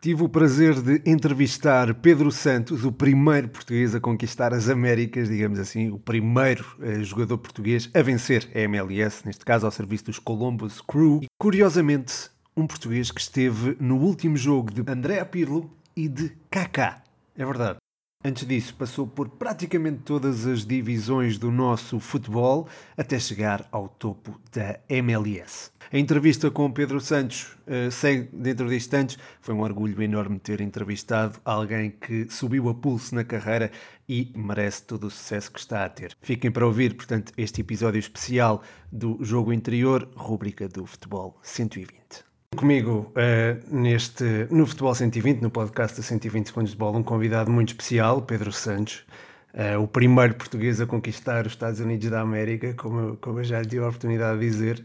Tive o prazer de entrevistar Pedro Santos, o primeiro português a conquistar as Américas, digamos assim, o primeiro eh, jogador português a vencer a MLS, neste caso ao serviço dos Columbus Crew. E, curiosamente, um português que esteve no último jogo de André Pirlo e de Kaká. É verdade. Antes disso, passou por praticamente todas as divisões do nosso futebol até chegar ao topo da MLS. A entrevista com Pedro Santos uh, segue dentro de instantes. Foi um orgulho enorme ter entrevistado alguém que subiu a pulso na carreira e merece todo o sucesso que está a ter. Fiquem para ouvir, portanto, este episódio especial do Jogo Interior, rúbrica do Futebol 120. Comigo uh, neste, no Futebol 120, no podcast da 120 Segundos de Bola, um convidado muito especial, Pedro Santos, uh, o primeiro português a conquistar os Estados Unidos da América, como, como eu já tive a oportunidade de dizer.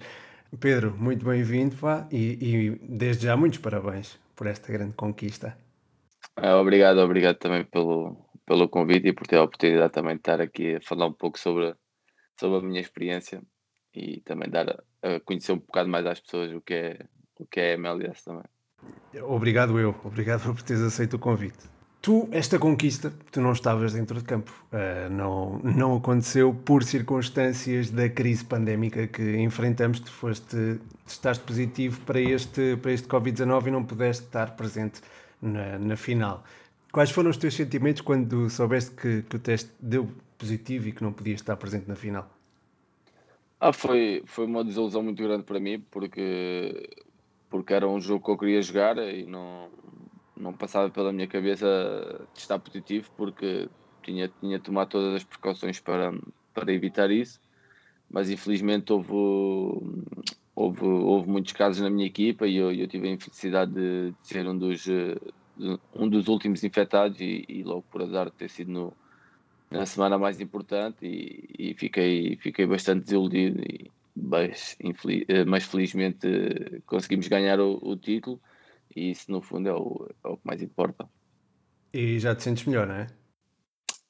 Pedro, muito bem-vindo e, e, desde já muitos parabéns por esta grande conquista. Ah, obrigado, obrigado também pelo, pelo convite e por ter a oportunidade também de estar aqui a falar um pouco sobre, sobre a minha experiência e também dar a conhecer um bocado mais às pessoas o que é o que é MLS também. Obrigado eu, obrigado por teres aceito o convite. Tu, esta conquista, tu não estavas dentro de campo, uh, não, não aconteceu por circunstâncias da crise pandémica que enfrentamos, tu foste, estás positivo para este, para este Covid-19 e não pudeste estar presente na, na final. Quais foram os teus sentimentos quando soubeste que, que o teste deu positivo e que não podias estar presente na final? Ah, foi, foi uma desilusão muito grande para mim, porque porque era um jogo que eu queria jogar e não, não passava pela minha cabeça estar positivo porque tinha, tinha tomado todas as precauções para, para evitar isso, mas infelizmente houve, houve, houve muitos casos na minha equipa e eu, eu tive a infelicidade de, de ser um dos, um dos últimos infectados e, e logo por azar ter sido no, na semana mais importante e, e fiquei, fiquei bastante desiludido e, mas, infeliz, eh, mas felizmente conseguimos ganhar o, o, título e isso no fundo é o, é o que mais importa. E já te sentes melhor, não é?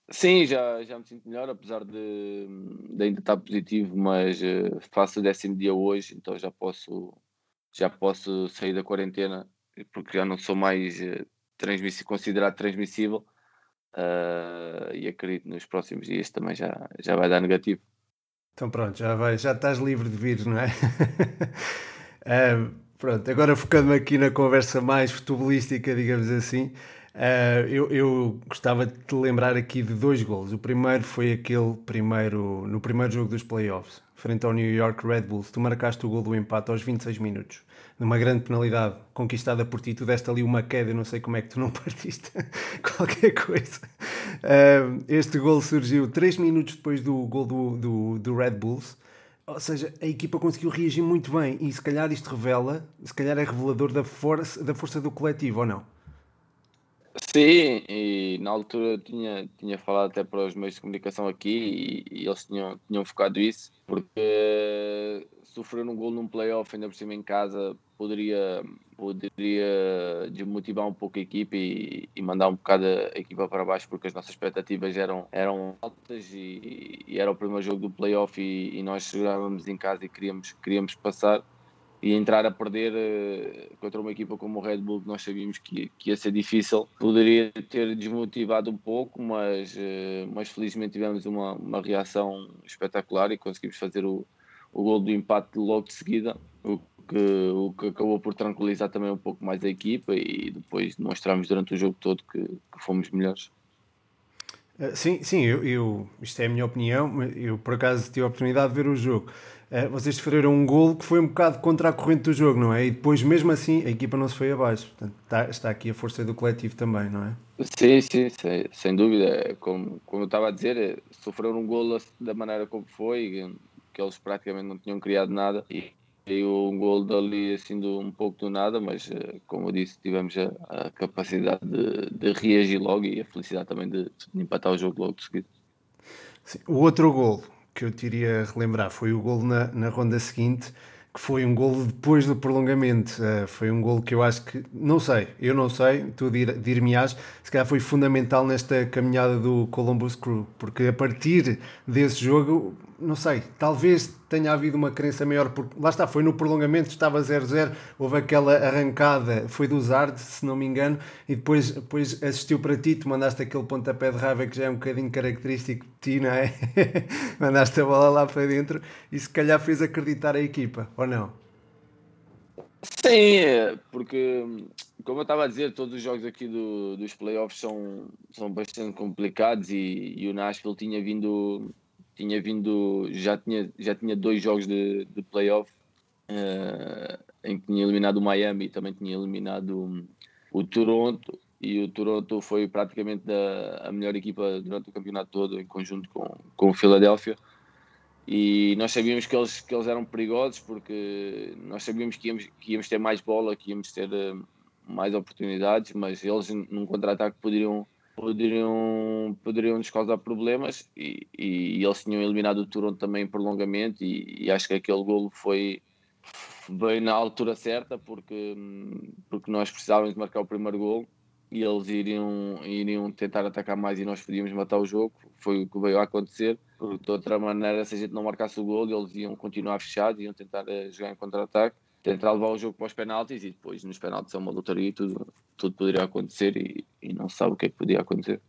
Sim, já, já me sinto melhor, apesar de, de ainda estar positivo, mas uh, faço o décimo dia hoje, então já posso, já posso sair da quarentena, porque já não sou mais uh, transmiss considerado transmissível uh, e acredito nos próximos dias também já, já vai dar negativo. Então pronto, já, vai, já estás livre de vírus, não é? uh, pronto, agora focando aqui na conversa mais futebolística, digamos assim, uh, eu, eu, gostava de te lembrar aqui de dois golos. O primeiro foi aquele primeiro, no primeiro jogo dos playoffs, frente ao New York Red Bulls. Tu marcaste o gol do empate aos 26 minutos numa grande penalidade conquistada por ti, tu deste ali uma queda, eu não sei como é que tu não partiste qualquer coisa. Uh, este gol surgiu 3 minutos depois do gol do, do, do, Red Bulls, ou seja, a equipa conseguiu reagir muito bem e se calhar isto revela, se calhar é revelador da força, da força do coletivo, ou não? Sim, e na altura tinha, tinha falado até para os meios de comunicação aqui e, e eles tinham, tinham focado isso, porque sofrer um gol num playoff ainda por cima em casa poderia, poderia desmotivar um pouco a equipe e, e, mandar um bocado a equipa para baixo porque as nossas expectativas eram, eram altas e, e era o primeiro jogo do playoff e, e nós chegávamos em casa e queríamos, queríamos passar e entrar a perder uh, contra uma equipa como o Red Bull, que nós sabíamos que, que ia ser difícil, poderia ter desmotivado um pouco, mas, uh, mas felizmente tivemos uma, uma reação espetacular e conseguimos fazer o, o gol do empate logo de seguida, o que, o que acabou por tranquilizar também um pouco mais a equipa e depois demonstramos durante o jogo todo que, que fomos melhores. Uh, sim, sim, eu, eu, isto é a minha opinião, eu por acaso tive a oportunidade de ver o jogo. Uh, vocês sofreram um golo que foi um bocado contra a corrente do jogo, não é? E depois, mesmo assim, a equipa não se foi abaixo. Portanto, está, está aqui a força do coletivo também, não é? Sim, sim, sem, sem dúvida. Como, como eu estava a dizer, é, sofreram um golo da maneira como foi, que eles praticamente não tinham criado nada e veio um gol dali assim do, um pouco do nada, mas como eu disse, tivemos a, a capacidade de, de, reagir logo e a felicidade também de, de empatar o jogo logo de seguida. Sim, o outro gol que eu te iria relembrar foi o gol na, na ronda seguinte, que foi um gol depois do prolongamento. Uh, foi um gol que eu acho que, não sei, eu não sei, tu dir-me-ás, se calhar foi fundamental nesta caminhada do Columbus Crew, porque a partir desse jogo não sei, talvez tenha havido uma crença maior, porque lá está, foi no prolongamento, estava 0-0, houve aquela arrancada, foi do Zard, se não me engano, e depois, depois assistiu para ti, tu mandaste aquele pontapé de raiva que já é um bocadinho característico de ti, não é? mandaste a bola lá para dentro e se calhar fez acreditar a equipa, ou não? Sim, é, porque como eu estava a dizer, todos os jogos aqui do, dos playoffs são, são bastante complicados e, e o Nashville tinha vindo tinha vindo, já tinha, já tinha dois jogos de, de playoff uh, em que tinha eliminado o Miami e também tinha eliminado o Toronto. E o Toronto foi praticamente a, a melhor equipa durante o campeonato todo em conjunto com, com o Philadelphia. E nós sabíamos que eles, que eles eram perigosos porque nós sabíamos que íamos, que íamos ter mais bola, que íamos ter uh, mais oportunidades, mas eles num contra-ataque poderiam poderiam, poderiam nos causar problemas e, e, e, eles tinham eliminado o Toronto também em prolongamento e, e, acho que aquele golo foi bem na altura certa porque, porque nós precisávamos de marcar o primeiro golo e eles iriam, iriam tentar atacar mais e nós podíamos matar o jogo, foi o que veio a acontecer, porque de outra maneira se a gente não marcasse o golo eles iam continuar fechados, iam tentar eh, jogar em contra-ataque tentar levar o jogo para os penaltis e depois nos penaltis é uma lotaria e tudo, tudo poderia acontecer e, e não se sabe o que é que podia acontecer.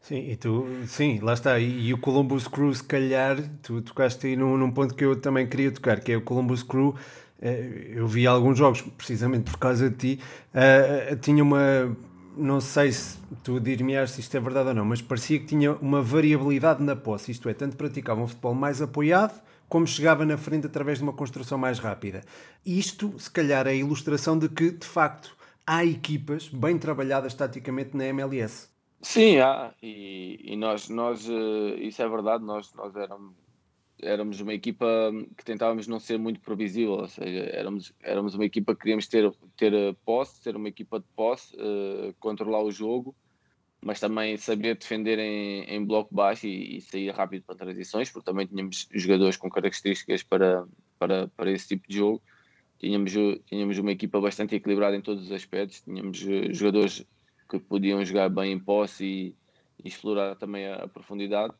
Sim, e tu, sim, lá está. E, e o Columbus Crew, se calhar, tu tocaste aí num, num, ponto que eu também queria tocar, que é o Columbus Crew. Eh, eu vi alguns jogos, precisamente por causa de ti, uh, tinha uma. Não sei se tu dir-me se isto é verdade ou não, mas parecia que tinha uma variabilidade na posse, isto é, tanto praticavam um futebol mais apoiado, como chegava na frente através de uma construção mais rápida. Isto, se calhar, é a ilustração de que, de facto, há equipas bem trabalhadas taticamente na MLS. Sim, há, e, e nós, nós, eh, isso é verdade, nós, nós éramos, éramos uma equipa que tentávamos não ser muito previsível, ou seja, éramos, éramos uma equipa que queríamos ter, ter posse, ter uma equipa de posse, uh, controlar o jogo, mas também saber defender em, em bloco baixo e, e, sair rápido para transições, porque também tínhamos jogadores com características para, para, para esse tipo de jogo. Tínhamos, tínhamos uma equipa bastante equilibrada em todos os aspectos, tínhamos eh, jogadores que podiam jogar bem em posse e, e explorar também a, a, profundidade.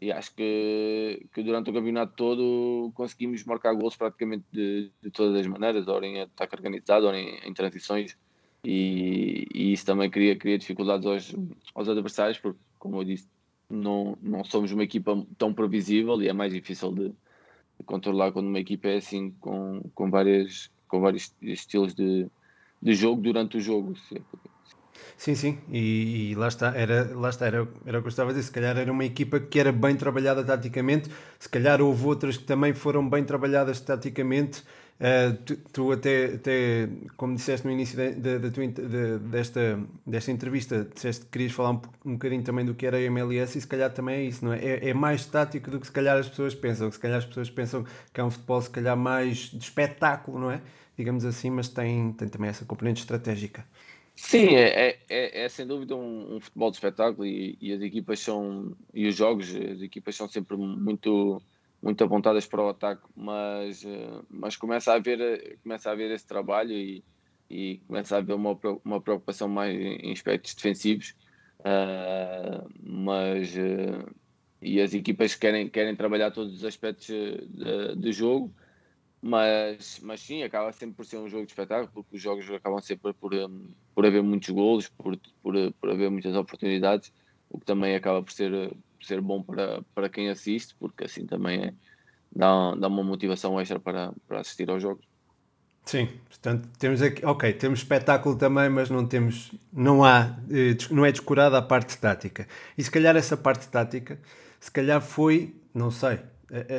E acho que, que durante o campeonato todo conseguimos marcar gols praticamente de, de todas as maneiras, ora em ataque organizado, ora em, em transições e, e, isso também cria, cria dificuldades aos, aos adversários, porque, como eu disse, não, não somos uma equipa tão previsível e é mais difícil de, de controlar quando uma equipa é assim, com, com, várias, com vários estilos de, de jogo durante o jogo. Sim, sim, e, e, lá está, era, lá está era, era o que eu estava a dizer, se calhar era uma equipa que era bem trabalhada taticamente, se calhar houve outras que também foram bem trabalhadas taticamente, Uh, tu, tu, até, até, como disseste no início de, de, de, de, desta, desta entrevista, disseste que querias falar um, um bocadinho também do que era a MLS e se calhar também é isso, não é? é? é? mais tático do que se calhar as pessoas pensam, se calhar as pessoas pensam que é um futebol se calhar mais de espetáculo, não é? Digamos assim, mas tem, tem também essa componente estratégica. Sim, é, é, é, é sem dúvida um, um, futebol de espetáculo e, e as equipas são, e os jogos, as equipas são sempre muito muito apontadas para o ataque, mas, eh, mas começa, a haver, começa a haver esse trabalho e, e começa a haver uma, uma preocupação mais em aspectos defensivos, uh, mas uh, e as equipas querem, querem trabalhar todos os aspectos de, jogo, mas, mas sim, acaba sempre por ser um jogo de espetáculo, porque os jogos acabam sempre por, por haver muitos golos, por, por, por haver muitas oportunidades, o que também acaba por ser ser bom para, para quem assiste, porque assim também é, dá, dá uma motivação extra para, para assistir aos jogos. Sim, portanto temos aqui, ok, temos espetáculo também, mas não temos, não há, eh, não é descurada a parte tática. E se calhar essa parte tática, se calhar foi, não sei,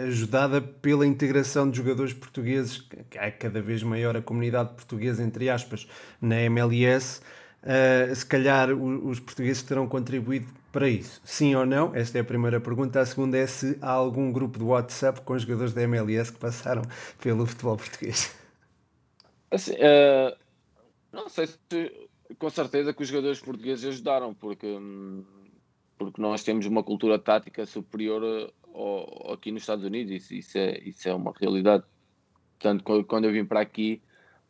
ajudada pela integração de jogadores portugueses, que há cada vez maior a comunidade portuguesa, entre aspas, na MLS, uh, se calhar os portugueses terão contribuído para isso? Sim ou não? Esta é a primeira pergunta. A segunda é se há algum grupo de WhatsApp com jogadores da MLS que passaram pelo futebol português. Assim, uh, não sei se com certeza que os jogadores portugueses ajudaram, porque, porque nós temos uma cultura tática superior eh, ao, aqui nos Estados Unidos, isso, isso, é, isso é uma realidade. Portanto, quando eu vim para aqui,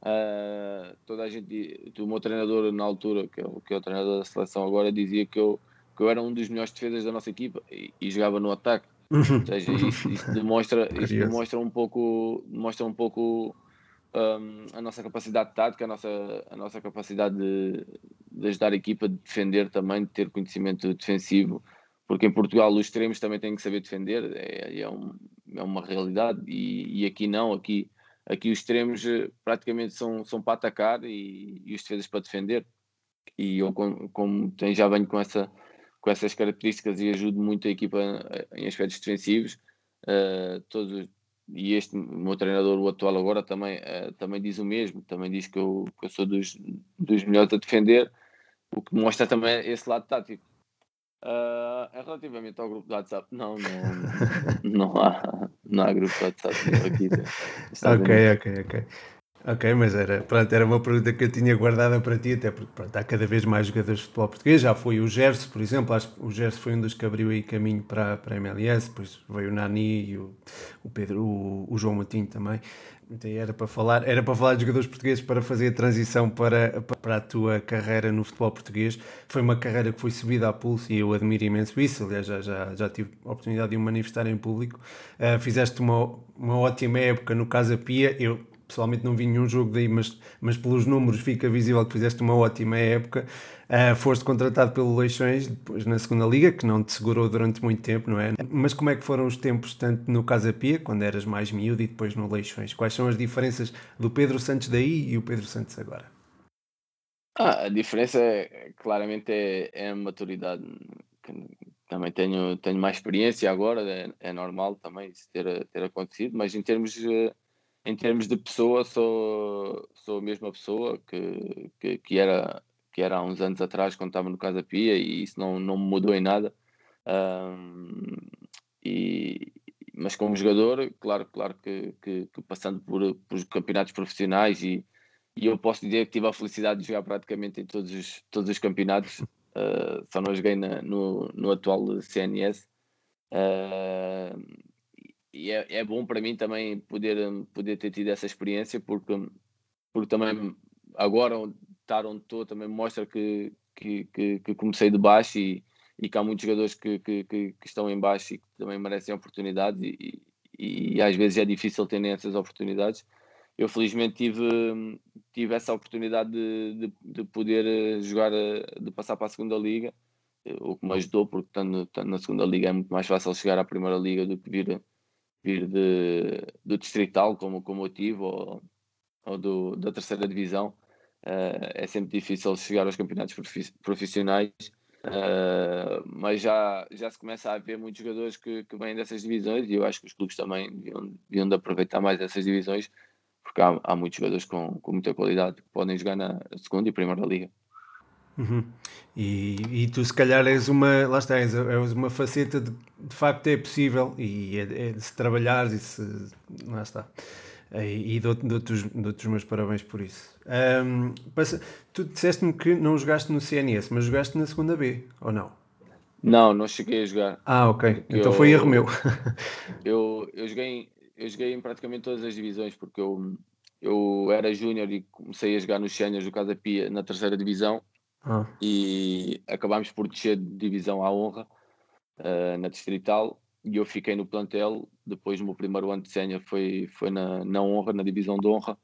uh, toda a gente, o meu treinador na altura, que é, o, que é o treinador da seleção agora, dizia que eu que eu era um dos melhores defesas da nossa equipa e, e jogava no ataque. Uhum. Ou seja, isso, isso demonstra, isso demonstra um pouco, demonstra um pouco um, a nossa capacidade tática, a nossa, a nossa capacidade de, de ajudar a equipa a defender também, de ter conhecimento defensivo, porque em Portugal os extremos também têm que saber defender, é, é, um, é uma realidade, e, e, aqui não, aqui, aqui os extremos eh, praticamente são, são para atacar e, e os defesas para defender, e eu como, como já venho com essa com essas características e ajudo muito a equipa em aspectos defensivos. Uh, todos, e este meu treinador, o atual agora, também, uh, também diz o mesmo, também diz que eu, que eu sou dos, dos melhores a defender, o que mostra também esse lado tático. Uh, relativamente ao grupo do WhatsApp, não, não, não, há, não há grupo do WhatsApp aqui. ok, ok, ok. Ok, mas era, pronto, era uma pergunta que eu tinha guardada para ti, até porque pronto, há cada vez mais jogadores de futebol português. Já foi o Gerson, por exemplo, acho que o Gerson foi um dos que abriu aí caminho para, para a MLS, depois veio o Nani e o, o Pedro, o, o João Matinho também. Então era para falar, era para falar de jogadores portugueses para fazer a transição para, para a tua carreira no futebol português. Foi uma carreira que foi subida a pulso e eu admiro imenso isso. Aliás, já, já, já tive a oportunidade de o manifestar em público. Uh, fizeste uma, uma ótima época no Casa Pia. Eu pessoalmente não vi nenhum jogo daí, mas, mas pelos números fica visível que fizeste uma ótima época. Uh, foste contratado pelo Leixões, depois na segunda liga, que não te segurou durante muito tempo, não é? Mas como é que foram os tempos, tanto no Casa Pia, quando eras mais miúdo, e depois no Leixões? Quais são as diferenças do Pedro Santos daí e o Pedro Santos agora? Ah, a diferença é, claramente é, é a maturidade. Também tenho, tenho mais experiência agora, é, é normal também isso ter, ter acontecido, mas em termos de em termos de pessoa, sou, sou a mesma pessoa que, que, que, era, que era há uns anos atrás, quando estava no Casa Pia, e isso não, não mudou em nada. Um, e, mas como jogador, claro, claro que, que, que, passando por, por campeonatos profissionais, e, e eu posso dizer que tive a felicidade de jogar praticamente em todos os, todos os campeonatos, uh, só não joguei na, no, no atual CNS. Uh, e é, é bom para mim também poder, poder ter tido essa experiência, porque, porque também agora estar onde estou também mostra que, que, que, que, comecei de baixo e, e que há muitos jogadores que, que, que, estão em baixo e que também merecem oportunidades e, e, e, às vezes é difícil terem essas oportunidades. Eu felizmente tive, tive essa oportunidade de, de, de poder eh, jogar, eh, de passar para a segunda liga, eh, o que me ajudou, porque estando, estando na segunda liga é muito mais fácil chegar à primeira liga do que vir vir de, do Distrital, como, como eu tive, ou, ou do, da terceira divisão, uh, é sempre difícil chegar aos campeonatos profissionais, uh, mas já, já se começa a ver muitos jogadores que, que vêm dessas divisões e eu acho que os clubes também deviam, deviam de aproveitar mais essas divisões, porque há, há muitos jogadores com, com muita qualidade que podem jogar na segunda e primeira liga. Uhum. E, e, tu se calhar és uma, lá está, és, és uma faceta de, de facto é possível e é, é de se trabalhar e se, lá está. E, e dou-te dou dou os meus parabéns por isso. Um, passa, tu disseste-me que não jogaste no CNS, mas jogaste na segunda B, ou não? Não, não cheguei a jogar. Ah, ok. Então eu, foi erro meu. eu, eu, joguei, eu joguei em praticamente todas as divisões, porque eu, eu era júnior e comecei a jogar nos séniores do Casa Pia na terceira divisão ah. e acabámos por descer de divisão à honra uh, na Distrital e eu fiquei no plantel. Depois, no meu primeiro ano de sénior, foi, foi na, na honra, na divisão de honra,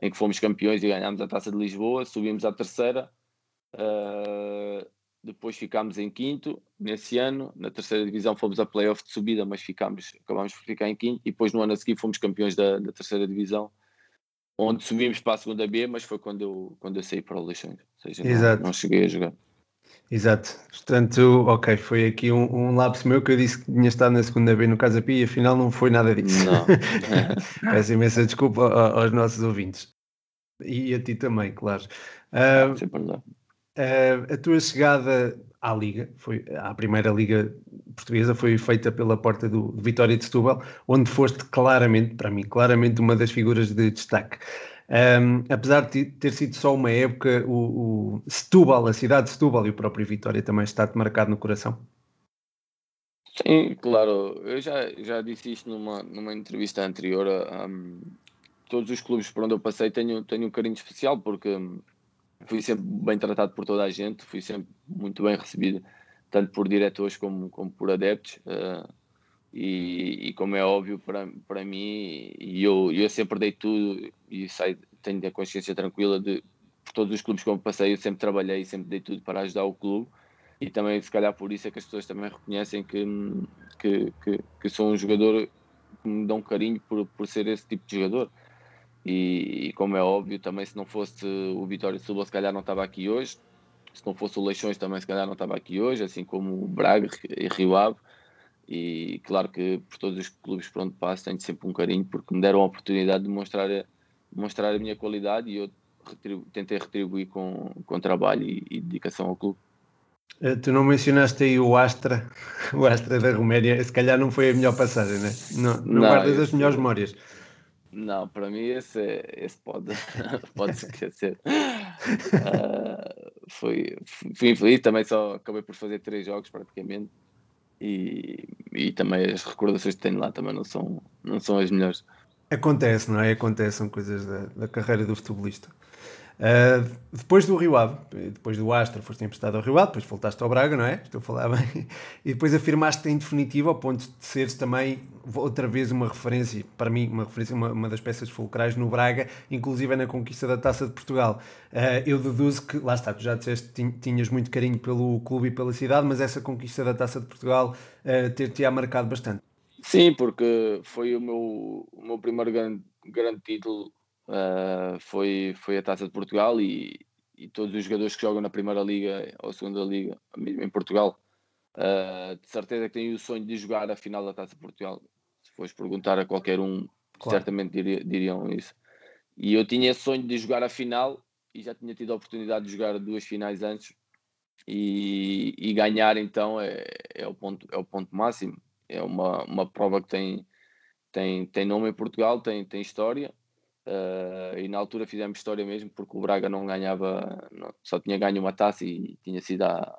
em que fomos campeões e ganhámos a taça de Lisboa. Subimos à terceira, uh, depois ficámos em quinto nesse ano. Na terceira divisão fomos a playoff de subida, mas ficámos, acabámos por ficar em quinto. E depois, no ano a seguir, fomos campeões da, da terceira divisão onde subimos para a segunda B, mas foi quando eu, quando eu saí para o Leixões, ou seja, Exato. Não, não, cheguei a jogar. Exato, portanto, ok, foi aqui um, um lapso meu que eu disse que tinha estado na segunda B no Casa Pia e afinal não foi nada disso. Não. Peço imensa desculpa aos nossos ouvintes e a ti também, claro. Uh, uh, a tua chegada à Liga, foi à primeira Liga portuguesa, foi feita pela porta do, Vitória de Setúbal, onde foste claramente, para mim, claramente uma das figuras de destaque. Um, apesar de ter sido só uma época, o, o, Setúbal, a cidade de Setúbal e o próprio Vitória também está-te marcado no coração? Sim, claro. Eu já, já disse isto numa, numa entrevista anterior. Um, todos os clubes por onde eu passei tenho, tenho um carinho especial porque fui sempre bem tratado por toda a gente, fui sempre muito bem recebido, tanto por diretores como, como por adeptos. Uh, E, e, como é óbvio para, para mim, e eu, eu sempre dei tudo e saio, tenho a consciência tranquila de por todos os clubes que eu passei, eu sempre trabalhei sempre dei tudo para ajudar o clube e também se calhar por isso é que as pessoas também reconhecem que, que, que, que sou um jogador que me dão carinho por, por ser esse tipo de jogador. E, e, como é óbvio, também se não fosse o Vitória Silva, se calhar não estava aqui hoje. Se não fosse o Leixões, também se calhar não estava aqui hoje, assim como o Braga e Rio Ave. E claro que por todos os clubes por onde passo tenho sempre um carinho, porque me deram a oportunidade de mostrar a, mostrar a minha qualidade e eu retribu tentei retribuir com, com trabalho e, e dedicação ao clube. Eh, tu não mencionaste aí o Astra, o Astra da Roméria, se calhar não foi a melhor passagem, né? não, não, não guardas as melhores memórias. Não, para mim esse, esse pode, pode se esquecer. Uh, foi, fui infeliz, também só acabei por fazer três jogos praticamente e, e também as recordações que tenho lá também não são, não são as melhores. Acontece, não é? Acontecem coisas da, da carreira do futebolista. Uh, depois do Rio Ave, depois do Astra, foste emprestado ao Rio Ave, depois voltaste ao Braga, não é? Estou a falar bem. E depois afirmaste em definitivo, ao ponto de seres também outra vez uma referência, para mim, uma referência, uma, uma das peças fulcrais no Braga, inclusive na conquista da Taça de Portugal. Uh, eu deduzo que, lá está, tu já disseste tinhas muito carinho pelo clube e pela cidade, mas essa conquista da Taça de Portugal uh, ter-te-á marcado bastante. Sim, porque foi o meu, o meu primeiro grande, grande título Uh, foi, foi a Taça de Portugal e, e, todos os jogadores que jogam na Primeira Liga ou Segunda Liga, mesmo em Portugal, uh, de certeza que têm o sonho de jogar a final da Taça de Portugal. Se fores perguntar a qualquer um, claro. certamente diria, diriam isso. E eu tinha esse sonho de jogar a final e já tinha tido a oportunidade de jogar duas finais antes e, e ganhar então é, é, o ponto, é o ponto máximo. É uma, uma prova que tem, tem, tem nome em Portugal, tem, tem história Uh, e na altura fizemos história mesmo porque o Braga não ganhava, não, só tinha ganho uma taça e tinha sido há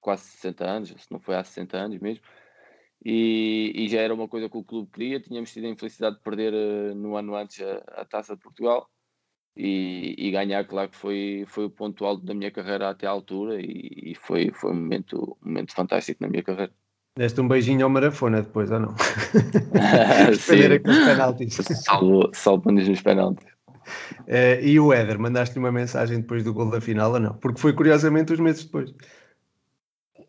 quase 60 anos, se não foi há 60 anos mesmo. E, e já era uma coisa que o clube queria. Tínhamos tido a infelicidade de perder uh, no ano antes a, a, taça de Portugal e, e, ganhar, claro que foi, foi o ponto alto da minha carreira até à altura e, e foi, foi um, momento, um momento fantástico na minha carreira. Deste um beijinho ao Marafona depois, ou não? Defender aqueles penaltis. Salvo, salvo nos penaltis. Uh, e o Éder, mandaste-lhe uma mensagem depois do gol da final ou não? Porque foi curiosamente os meses depois.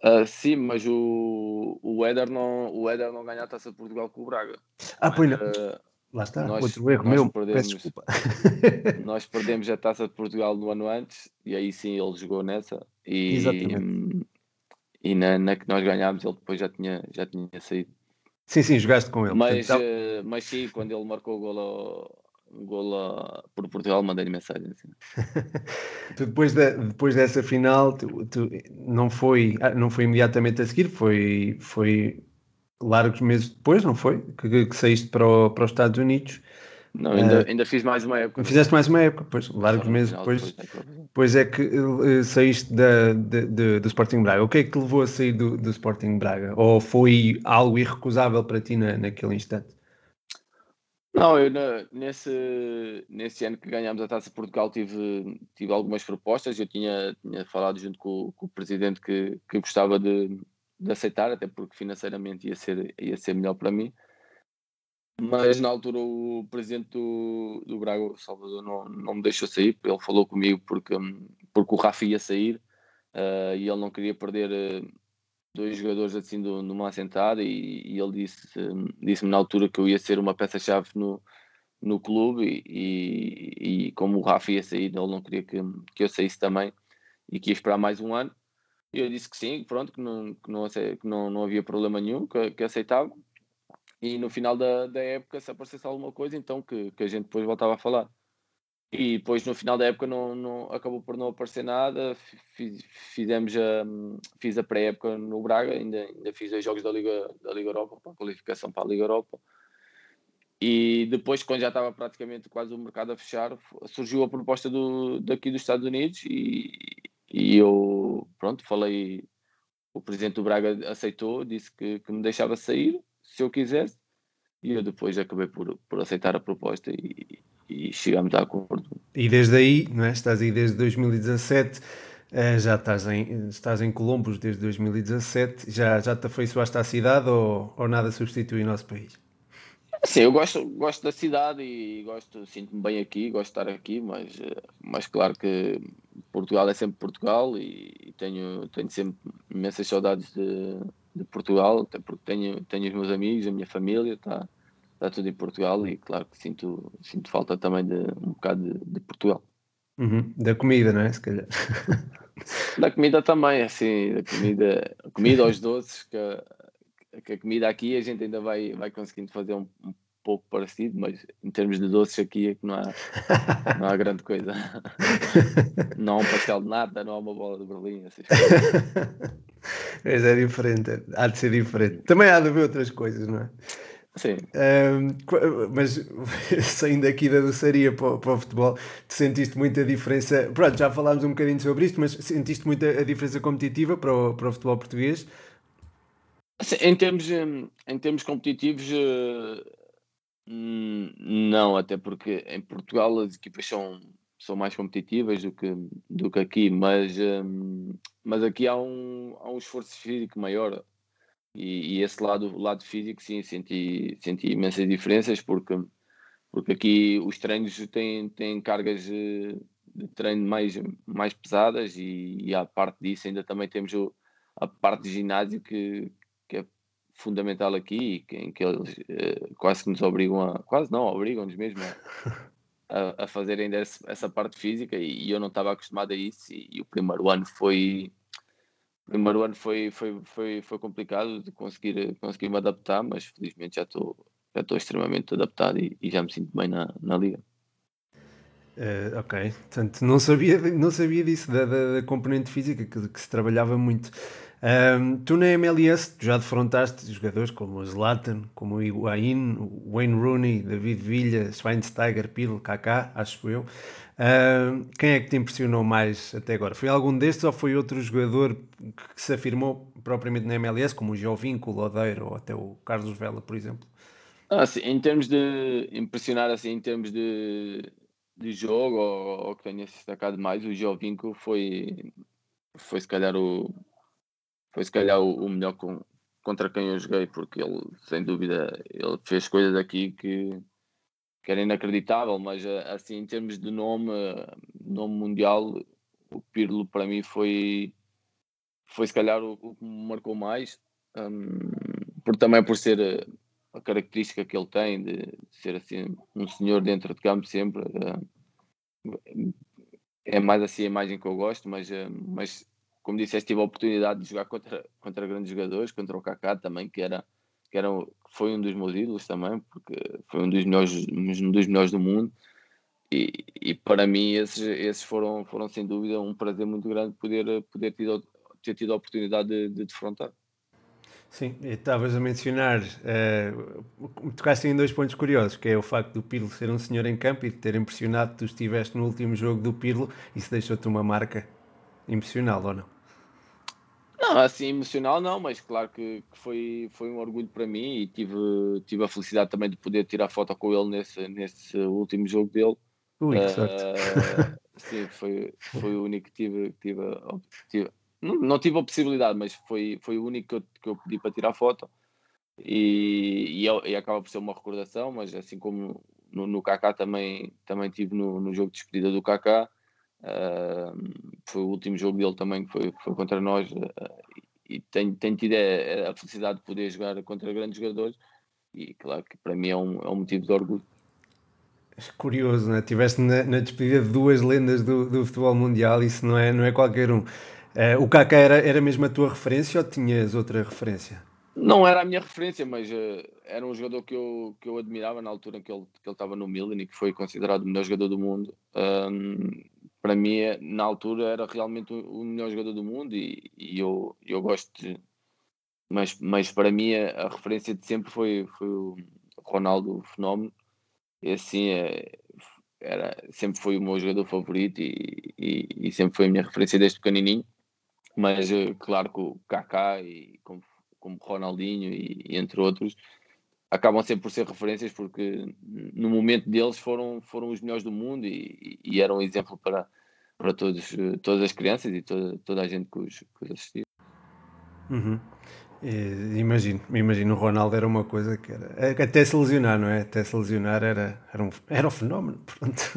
Uh, sim, mas o, o, Éder não, o Éder não ganha a taça de Portugal com o Braga. Ah, pois não. Uh, Lá está, nós, outro erro meu, perdemos, peço desculpa. nós perdemos a taça de Portugal no ano antes e aí sim ele jogou nessa. E, Exatamente e na, na, que nós ganhámos ele depois já tinha, já tinha saído. Sim, sim, jogaste com ele. Mas, então... uh, mas sim, quando ele marcou o gol, ao, o gol a, por Portugal, mandei-lhe mensagem. Assim. tu depois, de, depois dessa final, tu, tu, não, foi, ah, não foi imediatamente a seguir, foi, foi largos meses depois, não foi? Que, que saíste para, o, para os Estados Unidos. Não, ainda, uh, ainda fiz mais uma época. Fizeste mais uma época, pois, largos meses depois, depois é que uh, saíste da, de, de, do Sporting Braga. O que é que te levou a sair do, do Sporting Braga? Ou foi algo irrecusável para ti na, naquele instante? Não, eu na, nesse, nesse ano que ganhámos a Taça de Portugal tive, tive algumas propostas. Eu tinha, tinha falado junto com, com o presidente que, que gostava de, de aceitar, até porque financeiramente ia ser, ia ser melhor para mim. Mas na altura o presidente do, do Braga, Salvador, não, não me deixou sair. Ele falou comigo porque, porque o Rafa ia sair uh, e ele não queria perder uh, dois jogadores assim do, numa assentada. E, e ele disse, disse-me na altura que eu ia ser uma peça-chave no, no clube. E, e, e, como o Rafa ia sair, ele não queria que, que eu saísse também e que ia esperar mais um ano. E eu disse que sim, pronto, que não, que não, que não, não havia problema nenhum, que, que aceitava e no final da, da época, se aparecesse alguma coisa, então que, que a gente depois voltava a falar. E depois no final da época não, não acabou por não aparecer nada. Fiz, fizemos a, fiz a pré-época no Braga, ainda, ainda fiz dois jogos da Liga, da Liga Europa, para a qualificação para a Liga Europa. E depois, quando já estava praticamente quase o mercado a fechar, surgiu a proposta do, daqui dos Estados Unidos e, e eu, pronto, falei. O presidente do Braga aceitou, disse que, que me deixava sair se eu quisesse, e eu depois acabei por, por aceitar a proposta e, e chegamos a acordo. E desde aí, não é? estás aí desde 2017, Uh, já estás em, estás em Colombos desde 2017. Já, já te afeiçoaste à cidade ou, ou nada substitui o nosso país? Sim, eu gosto, gosto da cidade e gosto, sinto-me bem aqui, gosto de estar aqui, mas, mas claro que Portugal é sempre Portugal e, e tenho, tenho sempre imensas saudades de, de, Portugal, até porque tenho, tenho os meus amigos, a minha família, está tá tudo em Portugal e claro que sinto, sinto falta também de um bocado de, de Portugal. Uhum. Da comida, não é? Se calhar. Da comida também, assim, da comida, a comida aos doces, que que a comida aqui a gente ainda vai, vai conseguindo fazer um, um pouco parecido, mas em termos de doces aqui é que não há, não há grande coisa. Não há um pastel de nada, não há uma bola de Berlim. Essas mas é diferente, há de ser diferente. Também há de haver outras coisas, não é? Sim. Um, mas saindo aqui da doçaria para, para, o futebol, tu sentiste muita diferença? Pronto, já falámos um bocadinho sobre isto, mas sentiste muita a diferença competitiva para o, para o futebol português? Em termos, em termos competitivos, eh, não, até porque em Portugal as equipas são, são mais competitivas do que, do que aqui, mas, hum, mas aqui há um, há um esforço físico maior e, e esse lado, lado físico, sim, senti, senti imensas diferenças porque, porque aqui os treinos têm, têm cargas eh, de treino mais, mais pesadas e, e à parte disso ainda também temos o, a parte de ginásio que, que é fundamental aqui, em que eles uh, quase que nos obrigam a. quase não, obrigam-nos mesmo a, a fazer ainda essa parte física e, e eu não estava acostumado a isso e, e, o primeiro ano foi. Primeiro ano foi, foi, foi, foi complicado de conseguir, conseguir me adaptar, mas felizmente já estou já estou extremamente adaptado e, e, já me sinto bem na, na liga. Uh, ok, portanto não sabia, não sabia disso, da, da, da componente física que, que, se trabalhava muito. Um, tu na MLS já defrontaste jogadores como o Zlatan, como o Higuaín, Wayne Rooney, David Villa, Schweinsteiger, Pirlo, Kaká, acho eu. Um, quem é que te impressionou mais até agora? Foi algum destes ou foi outro jogador que se afirmou propriamente na MLS, como o Jovinco, o Lodeiro ou até o Carlos Vela, por exemplo? Ah, sim, em termos de impressionar, assim, em termos de, de jogo ou, ou que tenha se destacado mais, o Jovinco foi, foi se calhar o foi se calhar o, o melhor com, contra quem eu joguei, porque ele, sem dúvida, ele fez coisas aqui que, que era inacreditável, mas eh, assim, em termos de nome, nome mundial, o Pirlo para mim foi, foi se calhar o, o que me marcou mais, um, por, também por ser eh, a característica que ele tem de, ser assim um senhor dentro de campo sempre. É mais assim a imagem que eu gosto, mas, mas como disseste, tive a oportunidade de jogar contra, contra grandes jogadores, contra o Kaká também, que era, que era foi um dos meus ídolos também, porque foi um dos melhores, um dos melhores do mundo. E, e para mim esses, esses foram, foram sem dúvida um prazer muito grande poder, poder tido, ter tido a oportunidade de, de defrontar. Sim, estavas a mencionar, uh, tocaste em dois pontos curiosos, que é o facto do Pirlo ser um senhor em campo e de ter impressionado, tu estiveste no último jogo do Pirlo, isso deixou-te uma marca emocional ou não? Não, assim, emocional não, mas claro que, que, foi, foi um orgulho para mim e tive, tive a felicidade também de poder tirar foto com ele nesse, nesse último jogo dele. Ui, que sorte. Uh, sim, foi, foi o único que tive. tive, tive não, não, tive a possibilidade, mas foi, foi o único que eu, que eu pedi para tirar foto. E, e, e, acaba por ser uma recordação, mas assim como no, no Kaká também, também tive no, no jogo de despedida do Kaká Uh, foi o último jogo dele também que foi, foi contra nós uh, e tenho, tenho tido a, a, felicidade de poder jogar contra grandes jogadores e claro que para mim é um, é um motivo de orgulho. Curioso, não é? Tiveste na, na despedida de duas lendas do, do, futebol mundial, isso não é, não é qualquer um. Uh, o Kaká era, era mesmo a tua referência ou tinhas outra referência? Não era a minha referência, mas uh, era um jogador que eu, que eu admirava na altura em que ele, que ele estava no Milan e que foi considerado o melhor jogador do mundo. Um, para mim, na altura, era realmente o melhor jogador do mundo e, e eu, eu gosto de. Mas, mas para mim, a, a, referência de sempre foi, foi o Ronaldo Fenómeno. E assim, é, era, sempre foi o meu jogador favorito e, e, e, sempre foi a minha referência desde pequenininho. Mas, eh, claro que o Kaká, e como, como Ronaldinho e, e entre outros, acabam sempre por ser referências porque no momento deles foram, foram os melhores do mundo e, e eram um exemplo para, para todos, todas as crianças e toda, toda a gente que os, que os assistiu. Uhum. imagino, imagino o Ronaldo era uma coisa que era. É, até se lesionar, não é? Até se lesionar era, era, um, era um fenómeno. Pronto.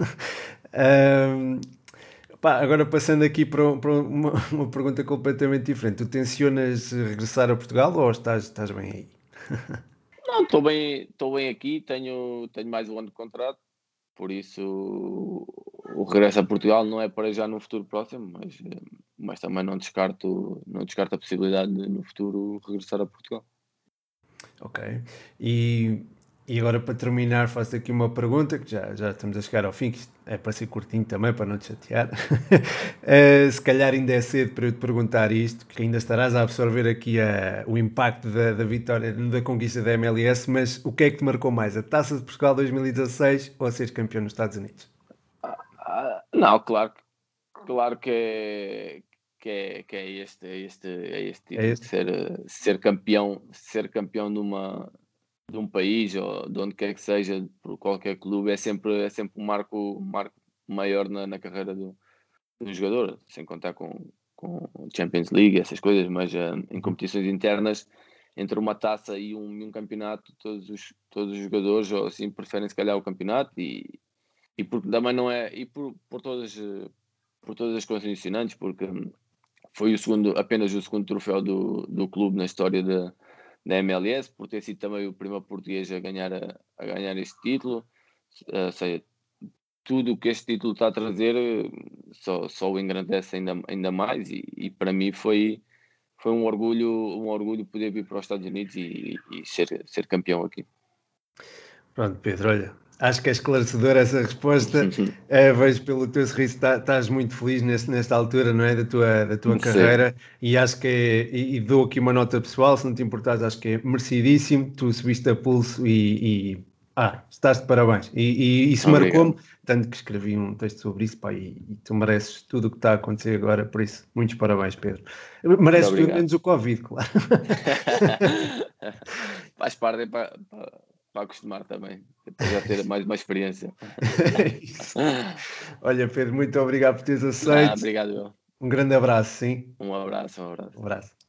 um, pá, agora passando aqui para, para uma, uma, pergunta completamente diferente. Tu tensionas regressar a Portugal ou estás, estás bem aí? Não, estou bem, estou bem aqui, tenho, tenho mais um ano de contrato, por isso o regresso a Portugal não é para já no futuro próximo, mas, mas também não descarto, não descarto a possibilidade de no futuro regressar a Portugal. Ok. E e agora para terminar faço aqui uma pergunta, que já, já estamos a chegar ao fim, que é para ser curtinho também, para não te chatear. uh, se calhar ainda é cedo para eu te perguntar isto, que ainda estarás a absorver aqui a, o impacto da, da vitória, da conquista da MLS, mas o que é que te marcou mais, a Taça de Portugal 2016 ou a seres campeão nos Estados Unidos? Ah, não, claro, claro que é, que é, que é este, é este, é este, é este? Ser, ser campeão, ser campeão numa de um país ou de onde quer que seja, por qualquer clube, é sempre, é sempre um marco, um marco maior na, na carreira do, do jogador, sem contar com, com Champions League, essas coisas, mas uh, em competições internas, entre uma taça e um, e um campeonato, todos os, todos os jogadores ou assim preferem se calhar o campeonato e, e porque também não é, e por, por todas por todas as condicionantes, porque foi o segundo, apenas o segundo troféu do, do clube na história da, da MLS, por ter sido também o primeiro português a ganhar, a, a ganhar este título. Ou seja, tudo o que este título está a trazer só, só o engrandece ainda, ainda mais e, e, para mim foi, foi um orgulho um orgulho poder vir para os Estados Unidos e, e ser, ser campeão aqui. Pronto, Pedro, olha, Acho que é esclarecedora essa resposta. Uh, vejo pelo teu sorriso tá, estás muito feliz nesse, nesta altura, não é? Da tua, da tua carreira. E acho que é. E, e, dou aqui uma nota pessoal, se não te importares, acho que é merecidíssimo. Tu subiste a pulso e. e ah, estás de parabéns. E, e isso marcou-me, tanto que escrevi um texto sobre isso, pá, e, e, tu mereces tudo o que está a acontecer agora, por isso, muitos parabéns, Pedro. Mereces pelo menos o Covid, claro. Faz parte para, para para acostumar também, para já ter mais uma experiência. Olha, Pedro, muito obrigado por teres aceito. Ah, obrigado. Um grande abraço, sim. Um abraço, um abraço. Um abraço.